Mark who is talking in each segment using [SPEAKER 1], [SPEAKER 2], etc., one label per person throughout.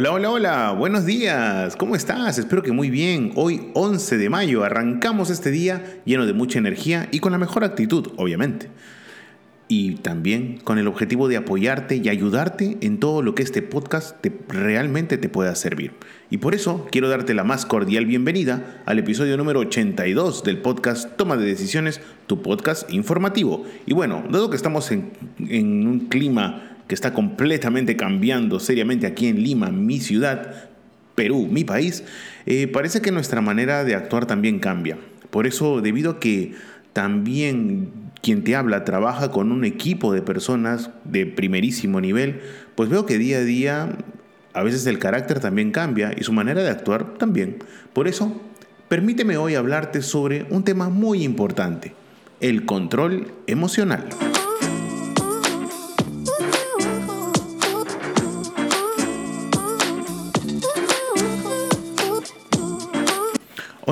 [SPEAKER 1] Hola, hola, hola, buenos días, ¿cómo estás? Espero que muy bien. Hoy 11 de mayo arrancamos este día lleno de mucha energía y con la mejor actitud, obviamente. Y también con el objetivo de apoyarte y ayudarte en todo lo que este podcast te, realmente te pueda servir. Y por eso quiero darte la más cordial bienvenida al episodio número 82 del podcast Toma de Decisiones, tu podcast informativo. Y bueno, dado que estamos en, en un clima que está completamente cambiando seriamente aquí en Lima, mi ciudad, Perú, mi país, eh, parece que nuestra manera de actuar también cambia. Por eso, debido a que también quien te habla trabaja con un equipo de personas de primerísimo nivel, pues veo que día a día a veces el carácter también cambia y su manera de actuar también. Por eso, permíteme hoy hablarte sobre un tema muy importante, el control emocional.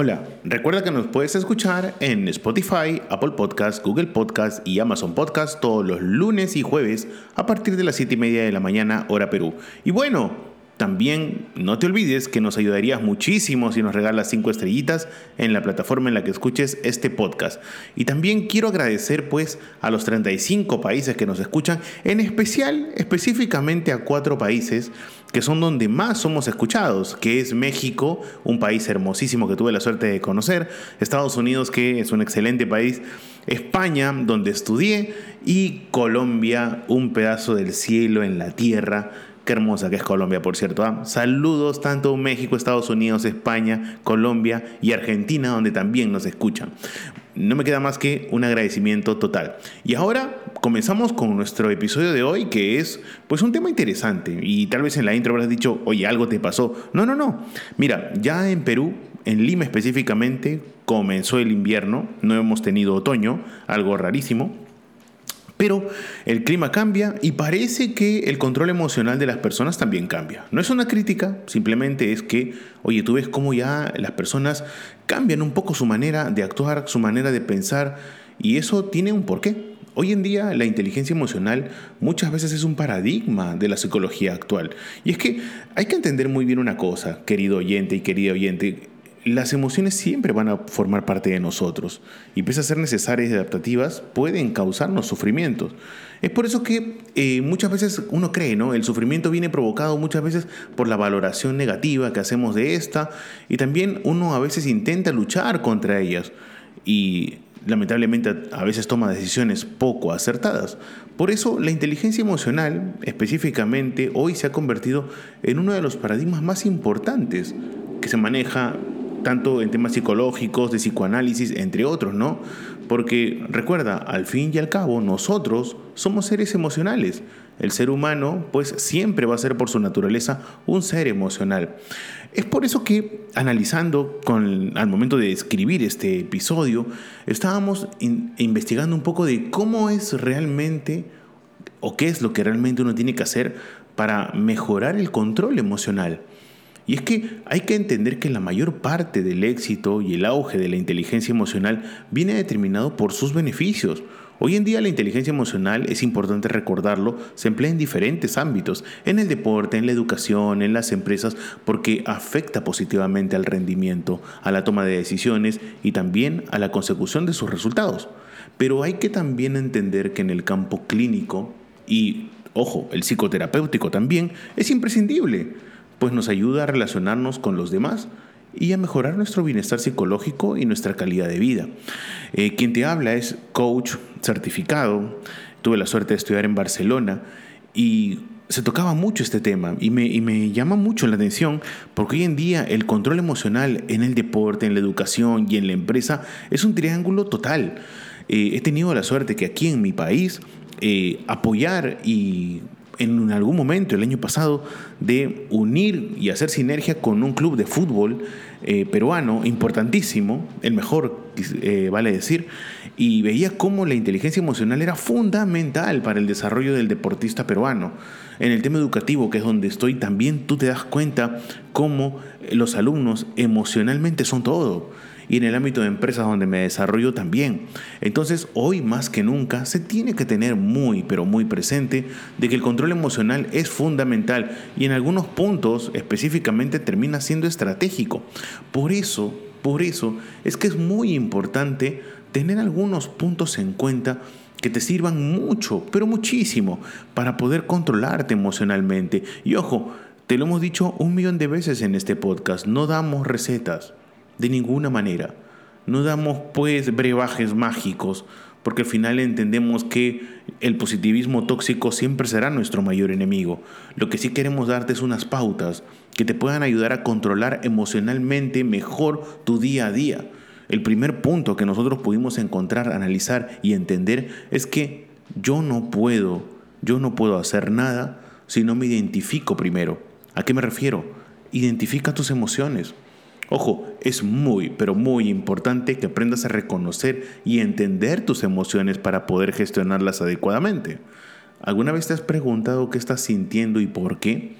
[SPEAKER 1] Hola, recuerda que nos puedes escuchar en Spotify, Apple Podcast, Google Podcast y Amazon Podcast todos los lunes y jueves a partir de las 7 y media de la mañana, hora Perú. Y bueno, también no te olvides que nos ayudarías muchísimo si nos regalas 5 estrellitas en la plataforma en la que escuches este podcast. Y también quiero agradecer pues a los 35 países que nos escuchan, en especial específicamente a cuatro países que son donde más somos escuchados, que es México, un país hermosísimo que tuve la suerte de conocer, Estados Unidos, que es un excelente país, España, donde estudié, y Colombia, un pedazo del cielo en la tierra Qué hermosa que es Colombia, por cierto. ¿ah? Saludos tanto México, Estados Unidos, España, Colombia y Argentina, donde también nos escuchan. No me queda más que un agradecimiento total. Y ahora comenzamos con nuestro episodio de hoy, que es pues un tema interesante. Y tal vez en la intro habrás dicho, oye, algo te pasó. No, no, no. Mira, ya en Perú, en Lima específicamente, comenzó el invierno, no hemos tenido otoño, algo rarísimo. Pero el clima cambia y parece que el control emocional de las personas también cambia. No es una crítica, simplemente es que, oye, tú ves cómo ya las personas cambian un poco su manera de actuar, su manera de pensar, y eso tiene un porqué. Hoy en día la inteligencia emocional muchas veces es un paradigma de la psicología actual. Y es que hay que entender muy bien una cosa, querido oyente y querida oyente, las emociones siempre van a formar parte de nosotros y pese a ser necesarias y adaptativas, pueden causarnos sufrimientos. Es por eso que eh, muchas veces uno cree, ¿no? El sufrimiento viene provocado muchas veces por la valoración negativa que hacemos de esta y también uno a veces intenta luchar contra ellas y lamentablemente a veces toma decisiones poco acertadas. Por eso la inteligencia emocional específicamente hoy se ha convertido en uno de los paradigmas más importantes que se maneja tanto en temas psicológicos, de psicoanálisis, entre otros, ¿no? Porque recuerda, al fin y al cabo, nosotros somos seres emocionales. El ser humano, pues, siempre va a ser por su naturaleza un ser emocional. Es por eso que, analizando con, al momento de escribir este episodio, estábamos investigando un poco de cómo es realmente o qué es lo que realmente uno tiene que hacer para mejorar el control emocional. Y es que hay que entender que la mayor parte del éxito y el auge de la inteligencia emocional viene determinado por sus beneficios. Hoy en día la inteligencia emocional, es importante recordarlo, se emplea en diferentes ámbitos, en el deporte, en la educación, en las empresas, porque afecta positivamente al rendimiento, a la toma de decisiones y también a la consecución de sus resultados. Pero hay que también entender que en el campo clínico y, ojo, el psicoterapéutico también, es imprescindible pues nos ayuda a relacionarnos con los demás y a mejorar nuestro bienestar psicológico y nuestra calidad de vida. Eh, quien te habla es coach certificado, tuve la suerte de estudiar en Barcelona y se tocaba mucho este tema y me, y me, llama mucho la atención porque hoy en día el control emocional en el deporte, en la educación y en la empresa es un triángulo total. Eh, he tenido la suerte que aquí en mi país eh, apoyar y en algún momento el año pasado de unir y hacer sinergia con un club de fútbol eh, peruano importantísimo, el mejor, eh, vale decir, y veía cómo la inteligencia emocional era fundamental para el desarrollo del deportista peruano. En el tema educativo, que es donde estoy, también tú te das cuenta cómo los alumnos emocionalmente son todo y en el ámbito de empresas donde me desarrollo también. Entonces, hoy más que nunca se tiene que tener muy, pero muy presente de que el control emocional es fundamental y en algunos puntos específicamente termina siendo estratégico. Por eso, por eso es que es muy importante tener algunos puntos en cuenta que te sirvan mucho, pero muchísimo, para poder controlarte emocionalmente. Y ojo, te lo hemos dicho un millón de veces en este podcast, no damos recetas, de ninguna manera. No damos pues brebajes mágicos, porque al final entendemos que el positivismo tóxico siempre será nuestro mayor enemigo. Lo que sí queremos darte es unas pautas que te puedan ayudar a controlar emocionalmente mejor tu día a día. El primer punto que nosotros pudimos encontrar, analizar y entender es que yo no puedo, yo no puedo hacer nada si no me identifico primero. ¿A qué me refiero? Identifica tus emociones. Ojo, es muy, pero muy importante que aprendas a reconocer y entender tus emociones para poder gestionarlas adecuadamente. ¿Alguna vez te has preguntado qué estás sintiendo y por qué?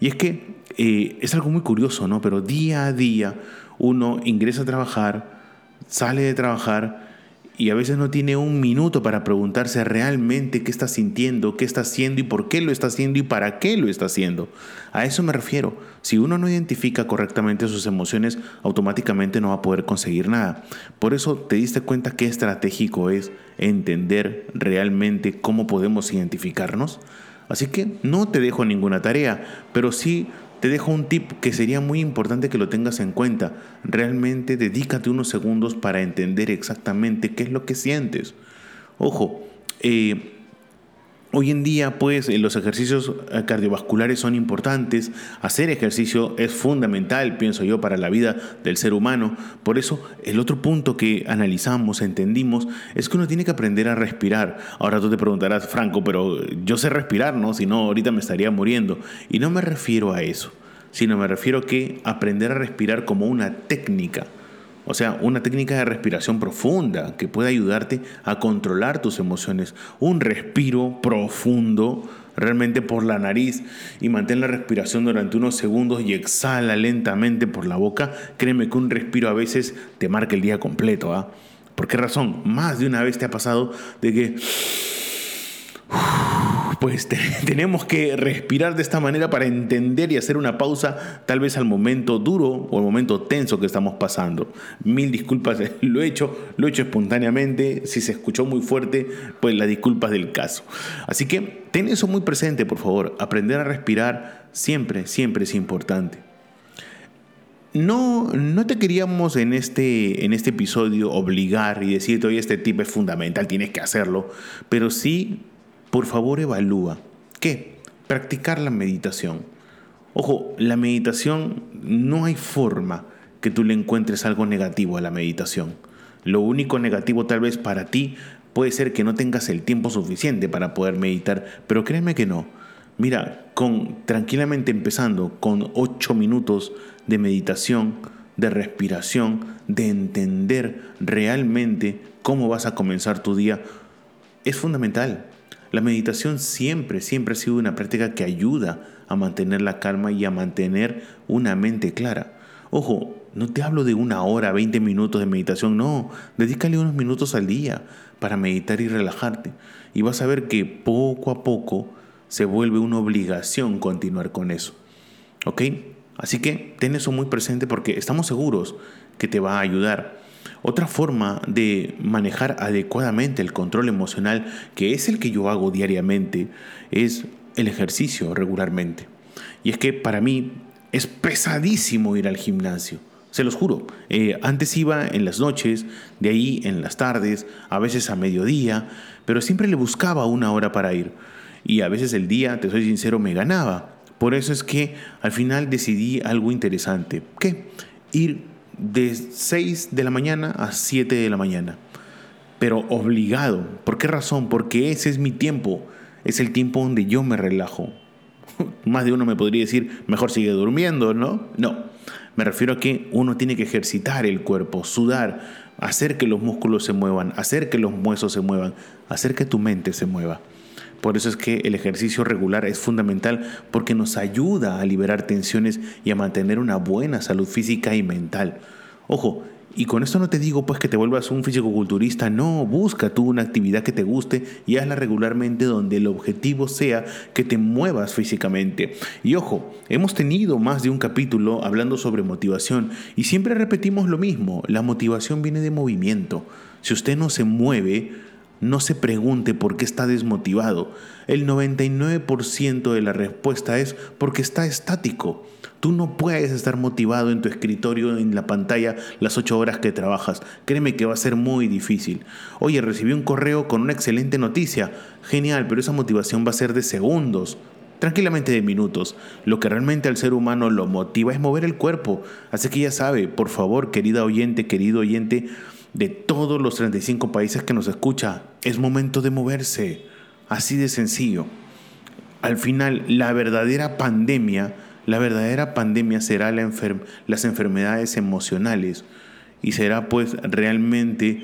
[SPEAKER 1] Y es que eh, es algo muy curioso, ¿no? Pero día a día uno ingresa a trabajar, sale de trabajar y a veces no tiene un minuto para preguntarse realmente qué está sintiendo, qué está haciendo y por qué lo está haciendo y para qué lo está haciendo. A eso me refiero. Si uno no identifica correctamente sus emociones, automáticamente no va a poder conseguir nada. Por eso te diste cuenta qué estratégico es entender realmente cómo podemos identificarnos. Así que no te dejo ninguna tarea, pero sí te dejo un tip que sería muy importante que lo tengas en cuenta. Realmente dedícate unos segundos para entender exactamente qué es lo que sientes. Ojo, eh, Hoy en día, pues, eh, los ejercicios eh, cardiovasculares son importantes. Hacer ejercicio es fundamental, pienso yo, para la vida del ser humano. Por eso, el otro punto que analizamos, entendimos, es que uno tiene que aprender a respirar. Ahora tú te preguntarás, Franco, pero yo sé respirar, ¿no? Si no, ahorita me estaría muriendo. Y no me refiero a eso, sino me refiero a que aprender a respirar como una técnica o sea, una técnica de respiración profunda que puede ayudarte a controlar tus emociones. Un respiro profundo realmente por la nariz y mantén la respiración durante unos segundos y exhala lentamente por la boca. Créeme que un respiro a veces te marca el día completo. ¿ah? ¿Por qué razón? Más de una vez te ha pasado de que pues tenemos que respirar de esta manera para entender y hacer una pausa tal vez al momento duro o al momento tenso que estamos pasando. Mil disculpas, lo he hecho, lo he hecho espontáneamente, si se escuchó muy fuerte, pues las disculpas del caso. Así que ten eso muy presente, por favor, aprender a respirar siempre, siempre es importante. No, no te queríamos en este, en este episodio obligar y decirte, oye, este tip es fundamental, tienes que hacerlo, pero sí por favor evalúa. ¿Qué? Practicar la meditación. Ojo, la meditación no hay forma que tú le encuentres algo negativo a la meditación. Lo único negativo tal vez para ti puede ser que no tengas el tiempo suficiente para poder meditar, pero créeme que no. Mira, tranquilamente empezando con 8 minutos de meditación, de respiración, de entender realmente cómo vas a comenzar tu día, es fundamental. La meditación siempre, siempre ha sido una práctica que ayuda a mantener la calma y a mantener una mente clara. Ojo, no te hablo de una hora, 20 minutos de meditación, no, dedícale unos minutos al día para meditar y relajarte. Y vas a ver que poco a poco se vuelve una obligación continuar con eso. ¿Ok? Así que ten eso muy presente porque estamos seguros que te va a ayudar. Otra forma de manejar adecuadamente el control emocional, que es el que yo hago diariamente, es el ejercicio regularmente. Y es que para mí es pesadísimo ir al gimnasio. Se los juro. Eh, antes iba en las noches, de ahí en las tardes, a veces a mediodía, pero siempre le buscaba una hora para ir. Y a veces el día, te soy sincero, me ganaba. Por eso es que al final decidí algo interesante. ¿Qué? Ir de 6 de la mañana a 7 de la mañana. Pero obligado. ¿Por qué razón? Porque ese es mi tiempo. es el tiempo donde yo me relajo. Más de uno me podría decir, mejor sigue durmiendo, ¿no? No, me refiero a que uno tiene que ejercitar el cuerpo, sudar, hacer que los músculos se muevan, hacer que los huesos se muevan, hacer que tu mente se mueva. Por eso es que el ejercicio regular es fundamental porque nos ayuda a liberar tensiones y a mantener una buena salud física y mental. Ojo, y con esto no te digo pues que te vuelvas un físico-culturista, no, busca tú una actividad que te guste y hazla regularmente donde el objetivo sea que te muevas físicamente. Y ojo, hemos tenido más de un capítulo hablando sobre motivación y siempre repetimos lo mismo, la motivación viene de movimiento. Si usted no se mueve, no se pregunte por qué está desmotivado. El 99% de la respuesta es porque está estático. Tú no puedes estar motivado en tu escritorio, en la pantalla, las ocho horas que trabajas. Créeme que va a ser muy difícil. Oye, recibí un correo con una excelente noticia. Genial, pero esa motivación va a ser de segundos tranquilamente de minutos. Lo que realmente al ser humano lo motiva es mover el cuerpo. Así que ya sabe, por favor, querida oyente, querido oyente, de todos los 35 países que nos escucha, es momento de moverse. Así de sencillo. Al final, la verdadera pandemia la verdadera pandemia será las enfermedades emocionales y será pues realmente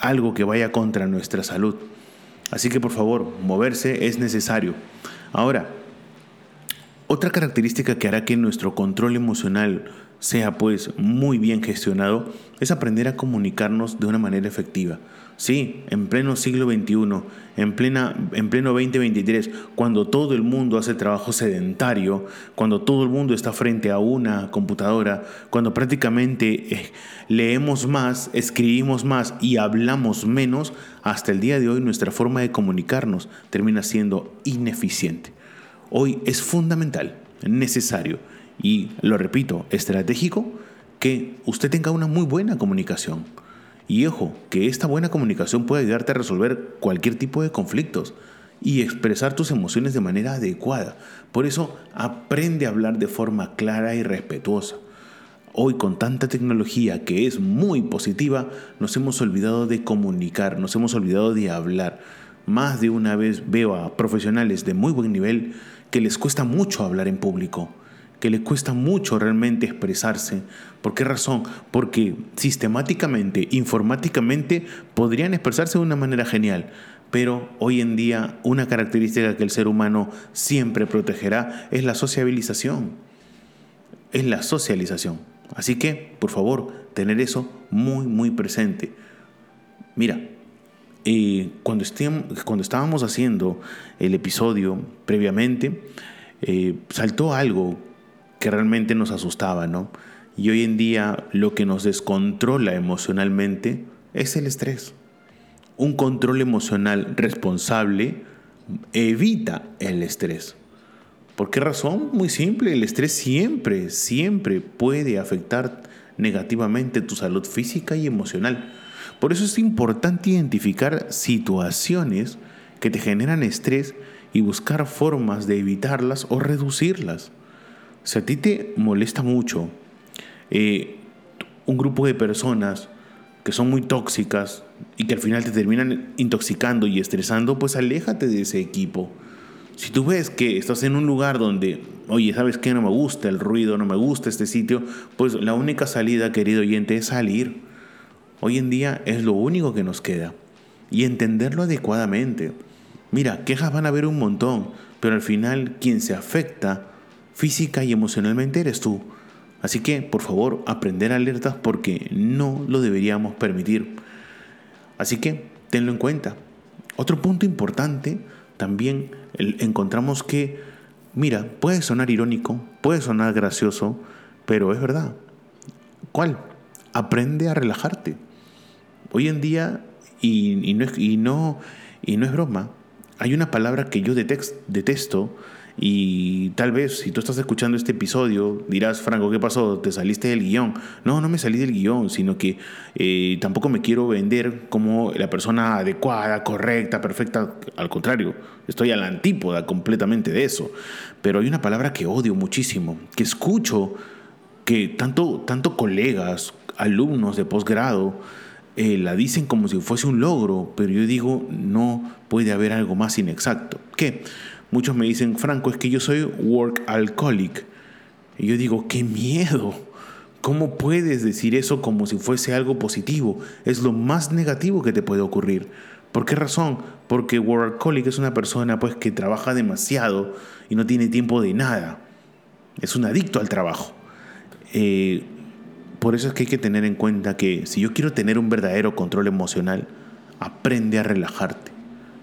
[SPEAKER 1] algo que vaya contra nuestra salud. Así que por favor, moverse es necesario. Ahora, otra característica que hará que nuestro control emocional sea pues muy bien gestionado es aprender a comunicarnos de una manera efectiva. Sí, en pleno siglo XXI, en, plena, en pleno 2023, cuando todo el mundo hace trabajo sedentario, cuando todo el mundo está frente a una computadora, cuando prácticamente eh, leemos más, escribimos más y hablamos menos, hasta el día de hoy nuestra forma de comunicarnos termina siendo ineficiente. Hoy es fundamental, necesario y, lo repito, estratégico que usted tenga una muy buena comunicación y ojo, que esta buena comunicación puede ayudarte a resolver cualquier tipo de conflictos y expresar tus emociones de manera adecuada. Por eso, aprende a hablar de forma clara y respetuosa. Hoy con tanta tecnología que es muy positiva, nos hemos olvidado de comunicar, nos hemos olvidado de hablar. Más de una vez veo a profesionales de muy buen nivel que les cuesta mucho hablar en público que le cuesta mucho realmente expresarse. ¿Por qué razón? Porque sistemáticamente, informáticamente, podrían expresarse de una manera genial. Pero hoy en día una característica que el ser humano siempre protegerá es la sociabilización. Es la socialización. Así que, por favor, tener eso muy, muy presente. Mira, eh, cuando, cuando estábamos haciendo el episodio previamente, eh, saltó algo que realmente nos asustaba, ¿no? Y hoy en día lo que nos descontrola emocionalmente es el estrés. Un control emocional responsable evita el estrés. ¿Por qué razón? Muy simple, el estrés siempre, siempre puede afectar negativamente tu salud física y emocional. Por eso es importante identificar situaciones que te generan estrés y buscar formas de evitarlas o reducirlas. Si a ti te molesta mucho eh, un grupo de personas que son muy tóxicas y que al final te terminan intoxicando y estresando, pues aléjate de ese equipo. Si tú ves que estás en un lugar donde, oye, ¿sabes qué? No me gusta el ruido, no me gusta este sitio, pues la única salida, querido oyente, es salir. Hoy en día es lo único que nos queda. Y entenderlo adecuadamente. Mira, quejas van a haber un montón, pero al final quien se afecta física y emocionalmente eres tú. Así que, por favor, aprender alertas porque no lo deberíamos permitir. Así que, tenlo en cuenta. Otro punto importante, también encontramos que, mira, puede sonar irónico, puede sonar gracioso, pero es verdad. ¿Cuál? Aprende a relajarte. Hoy en día, y, no, es broma, hay una palabra que yo detesto y tal vez si tú estás escuchando este episodio dirás, Franco, ¿qué pasó? ¿Te saliste del guion? No, no me salí del guion, sino que eh, tampoco me quiero vender como la persona adecuada, correcta, perfecta. Al contrario, estoy a la antípoda completamente de eso. Pero hay una palabra que odio muchísimo, que escucho que tanto, tanto colegas, alumnos de posgrado, eh, la dicen como si fuese un logro, pero yo digo, no puede haber algo más inexacto. ¿Qué? Muchos me dicen, Franco, es que yo soy work alcoholic. Y yo digo, qué miedo. ¿Cómo puedes decir eso como si fuese algo positivo? Es lo más negativo que te puede ocurrir. ¿Por qué razón? Porque workaholic es una persona pues que trabaja demasiado y no tiene tiempo de nada. Es un adicto al trabajo. Eh, por eso es que hay que tener en cuenta que si yo quiero tener un verdadero control emocional, aprende a relajarte.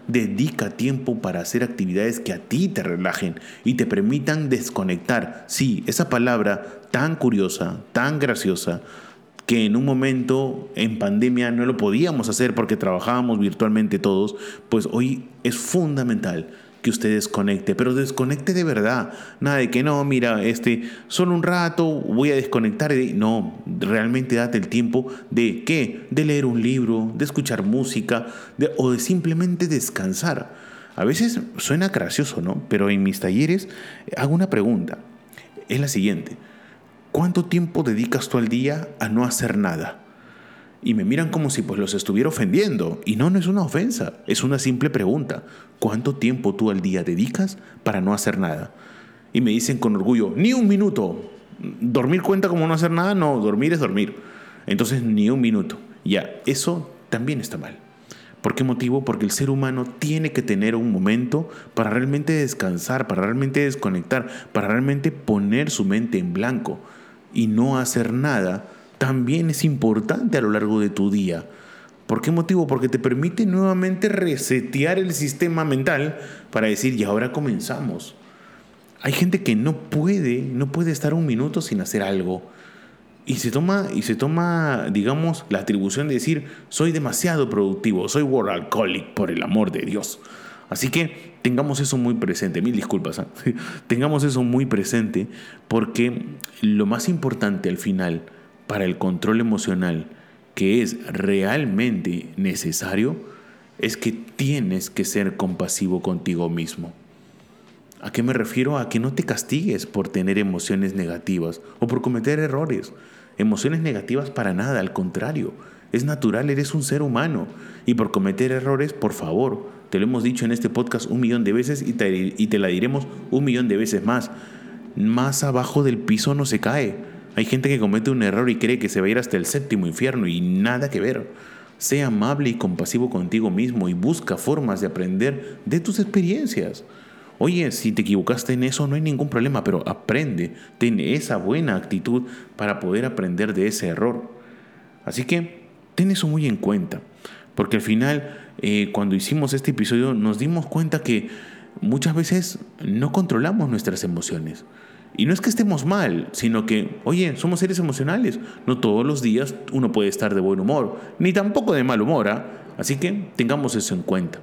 [SPEAKER 1] Dedica tiempo para hacer actividades que a ti te relajen y te permitan desconectar. Sí, esa palabra tan curiosa, tan graciosa, que en un momento en pandemia no lo podíamos hacer porque trabajábamos virtualmente todos, pues hoy es fundamental que usted desconecte, pero desconecte de verdad. Nada de que no, mira, este, solo un rato voy a desconectar. No, realmente date el tiempo de qué? De leer un libro, de escuchar música o de simplemente descansar. A veces suena gracioso, ¿no? Pero en mis talleres hago una pregunta. Es la siguiente. ¿Cuánto tiempo dedicas tú al día a no hacer nada? Y me miran como si pues los estuviera ofendiendo. Y no, no es una ofensa, es una simple pregunta. ¿Cuánto tiempo tú al día dedicas para no hacer nada? Y me dicen con orgullo, ni un minuto. ¿Dormir cuenta como no hacer nada? No, dormir es dormir. Entonces, ni un minuto. Ya, eso también está mal. ¿Por qué motivo? Porque el ser humano tiene que tener un momento para realmente descansar, para realmente desconectar, para realmente poner su mente en blanco y no hacer nada también es importante a lo largo de tu día. ¿Por qué motivo? Porque te permite nuevamente resetear el sistema mental para decir, y ahora comenzamos. Hay gente que no puede, no puede estar un minuto sin hacer algo. Y se toma, y se toma, digamos, la atribución de decir, soy demasiado productivo, soy alcoholic, por el amor de Dios. Así que tengamos eso muy presente, mil disculpas, ¿ah? tengamos eso muy presente porque lo más importante al final para el control emocional que es realmente necesario es que tienes que ser compasivo contigo mismo. ¿A qué me refiero? A que no te castigues por tener emociones negativas o por cometer errores. Emociones negativas para nada, al contrario. Es natural, eres un ser humano. Y por cometer errores, por favor, te lo hemos dicho en este podcast un millón de veces y te, y te la diremos un millón de veces más. Más abajo del piso no se cae. Hay gente que comete un error y cree que se va a ir hasta el séptimo infierno y nada que ver. Sea amable y compasivo contigo mismo y busca formas de aprender de tus experiencias. Oye, si te equivocaste en eso no hay ningún problema, pero aprende, ten esa buena actitud para poder aprender de ese error. Así que ten eso muy en cuenta, porque al final, eh, cuando hicimos este episodio, nos dimos cuenta que muchas veces no controlamos nuestras emociones. Y no es que estemos mal, sino que, oye, somos seres emocionales. No todos los días uno puede estar de buen humor, ni tampoco de mal humor. ¿ah? Así que tengamos eso en cuenta.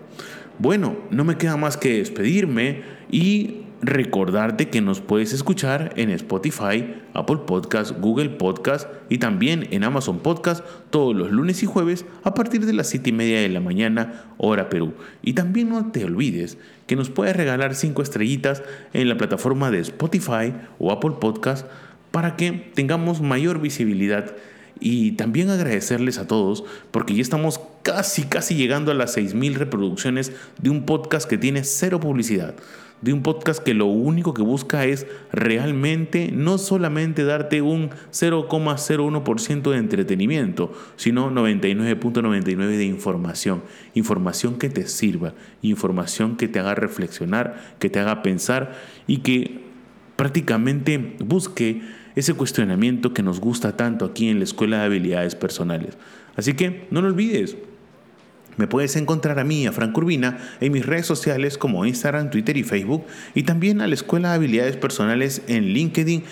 [SPEAKER 1] Bueno, no me queda más que despedirme y recordarte que nos puedes escuchar en Spotify, Apple Podcast, Google Podcast y también en Amazon Podcast todos los lunes y jueves a partir de las 7 y media de la mañana, hora Perú. Y también no te olvides que nos puedes regalar 5 estrellitas en la plataforma de Spotify o Apple Podcast para que tengamos mayor visibilidad y también agradecerles a todos porque ya estamos casi, casi llegando a las 6.000 reproducciones de un podcast que tiene cero publicidad de un podcast que lo único que busca es realmente no solamente darte un 0,01% de entretenimiento, sino 99.99% de información. Información que te sirva, información que te haga reflexionar, que te haga pensar y que prácticamente busque ese cuestionamiento que nos gusta tanto aquí en la Escuela de Habilidades Personales. Así que no lo olvides, me puedes encontrar a mí, a Frank Urbina, en mis redes sociales como Instagram, Twitter y Facebook, y también a la Escuela de Habilidades Personales en LinkedIn,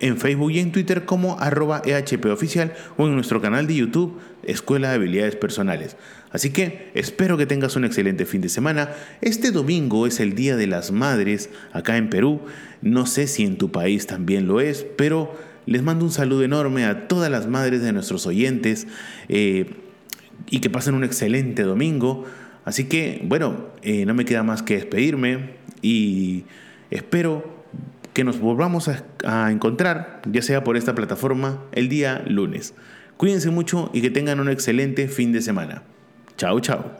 [SPEAKER 1] en Facebook y en Twitter como arroba EHP oficial o en nuestro canal de YouTube Escuela de Habilidades Personales. Así que espero que tengas un excelente fin de semana. Este domingo es el Día de las Madres acá en Perú. No sé si en tu país también lo es, pero les mando un saludo enorme a todas las madres de nuestros oyentes. Eh, y que pasen un excelente domingo. Así que, bueno, eh, no me queda más que despedirme y espero que nos volvamos a, a encontrar, ya sea por esta plataforma, el día lunes. Cuídense mucho y que tengan un excelente fin de semana. Chao, chao.